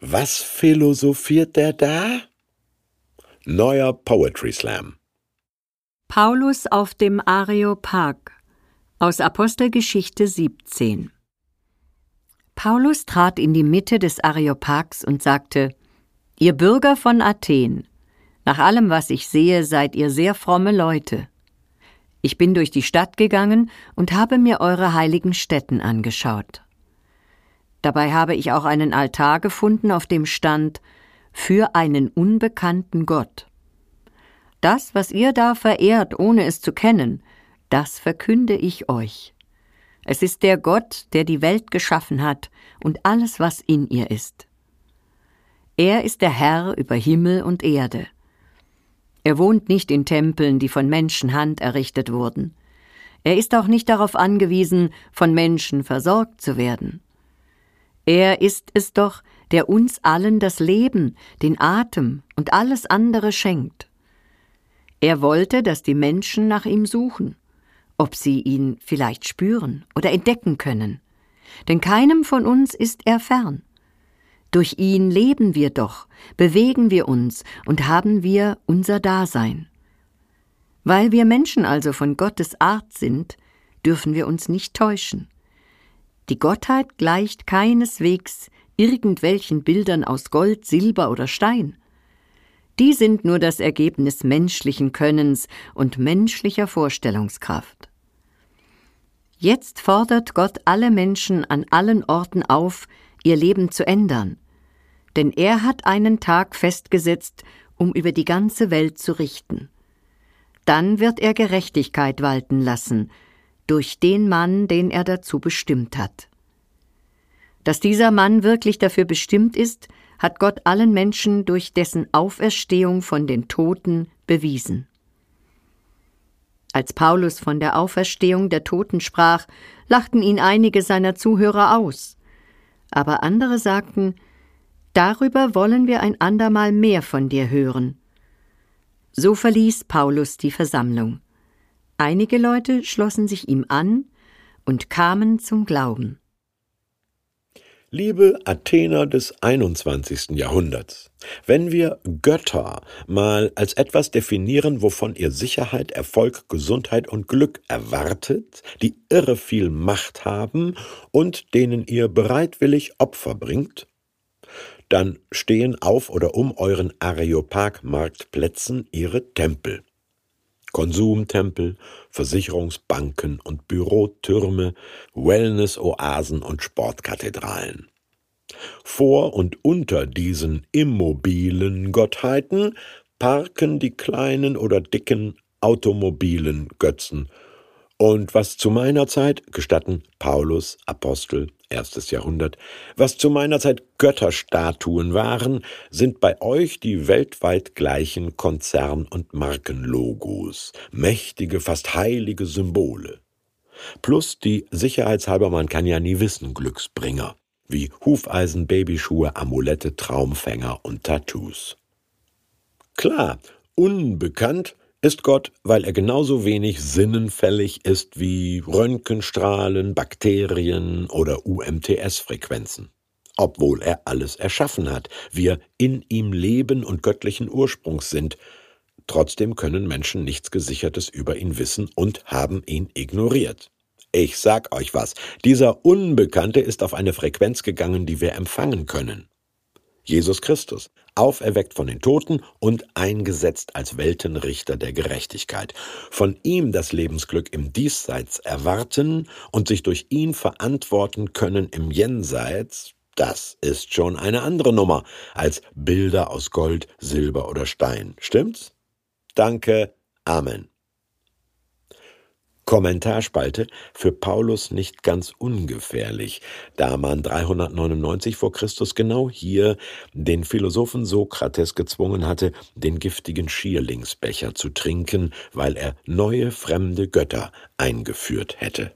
Was philosophiert der da? Neuer Poetry Slam. Paulus auf dem Areopag aus Apostelgeschichte 17. Paulus trat in die Mitte des Areopags und sagte: Ihr Bürger von Athen, nach allem, was ich sehe, seid ihr sehr fromme Leute. Ich bin durch die Stadt gegangen und habe mir eure heiligen Stätten angeschaut. Dabei habe ich auch einen Altar gefunden, auf dem stand für einen unbekannten Gott. Das, was ihr da verehrt, ohne es zu kennen, das verkünde ich euch. Es ist der Gott, der die Welt geschaffen hat und alles, was in ihr ist. Er ist der Herr über Himmel und Erde. Er wohnt nicht in Tempeln, die von Menschenhand errichtet wurden. Er ist auch nicht darauf angewiesen, von Menschen versorgt zu werden. Er ist es doch, der uns allen das Leben, den Atem und alles andere schenkt. Er wollte, dass die Menschen nach ihm suchen, ob sie ihn vielleicht spüren oder entdecken können. Denn keinem von uns ist er fern. Durch ihn leben wir doch, bewegen wir uns und haben wir unser Dasein. Weil wir Menschen also von Gottes Art sind, dürfen wir uns nicht täuschen. Die Gottheit gleicht keineswegs irgendwelchen Bildern aus Gold, Silber oder Stein. Die sind nur das Ergebnis menschlichen Könnens und menschlicher Vorstellungskraft. Jetzt fordert Gott alle Menschen an allen Orten auf, ihr Leben zu ändern, denn er hat einen Tag festgesetzt, um über die ganze Welt zu richten. Dann wird er Gerechtigkeit walten lassen, durch den Mann, den er dazu bestimmt hat. Dass dieser Mann wirklich dafür bestimmt ist, hat Gott allen Menschen durch dessen Auferstehung von den Toten bewiesen. Als Paulus von der Auferstehung der Toten sprach, lachten ihn einige seiner Zuhörer aus. Aber andere sagten, Darüber wollen wir ein andermal mehr von dir hören. So verließ Paulus die Versammlung. Einige Leute schlossen sich ihm an und kamen zum Glauben. Liebe Athener des 21. Jahrhunderts, wenn wir Götter mal als etwas definieren, wovon ihr Sicherheit, Erfolg, Gesundheit und Glück erwartet, die irre viel Macht haben und denen ihr bereitwillig Opfer bringt, dann stehen auf oder um euren Areopag-Marktplätzen ihre Tempel. Konsumtempel, Versicherungsbanken und Bürotürme, Wellness-Oasen und Sportkathedralen. Vor und unter diesen immobilen Gottheiten parken die kleinen oder dicken automobilen Götzen. Und was zu meiner Zeit, gestatten Paulus, Apostel, erstes Jahrhundert, was zu meiner Zeit Götterstatuen waren, sind bei euch die weltweit gleichen Konzern- und Markenlogos, mächtige, fast heilige Symbole. Plus die sicherheitshalber, man kann ja nie wissen, Glücksbringer, wie Hufeisen, Babyschuhe, Amulette, Traumfänger und Tattoos. Klar, unbekannt ist Gott, weil er genauso wenig sinnenfällig ist wie Röntgenstrahlen, Bakterien oder UMTS-Frequenzen. Obwohl er alles erschaffen hat, wir in ihm leben und göttlichen Ursprungs sind, trotzdem können Menschen nichts Gesichertes über ihn wissen und haben ihn ignoriert. Ich sag euch was, dieser Unbekannte ist auf eine Frequenz gegangen, die wir empfangen können. Jesus Christus, auferweckt von den Toten und eingesetzt als Weltenrichter der Gerechtigkeit. Von ihm das Lebensglück im Diesseits erwarten und sich durch ihn verantworten können im Jenseits, das ist schon eine andere Nummer als Bilder aus Gold, Silber oder Stein. Stimmt's? Danke. Amen. Kommentarspalte für Paulus nicht ganz ungefährlich, da man 399 vor Christus genau hier den Philosophen Sokrates gezwungen hatte, den giftigen Schierlingsbecher zu trinken, weil er neue fremde Götter eingeführt hätte.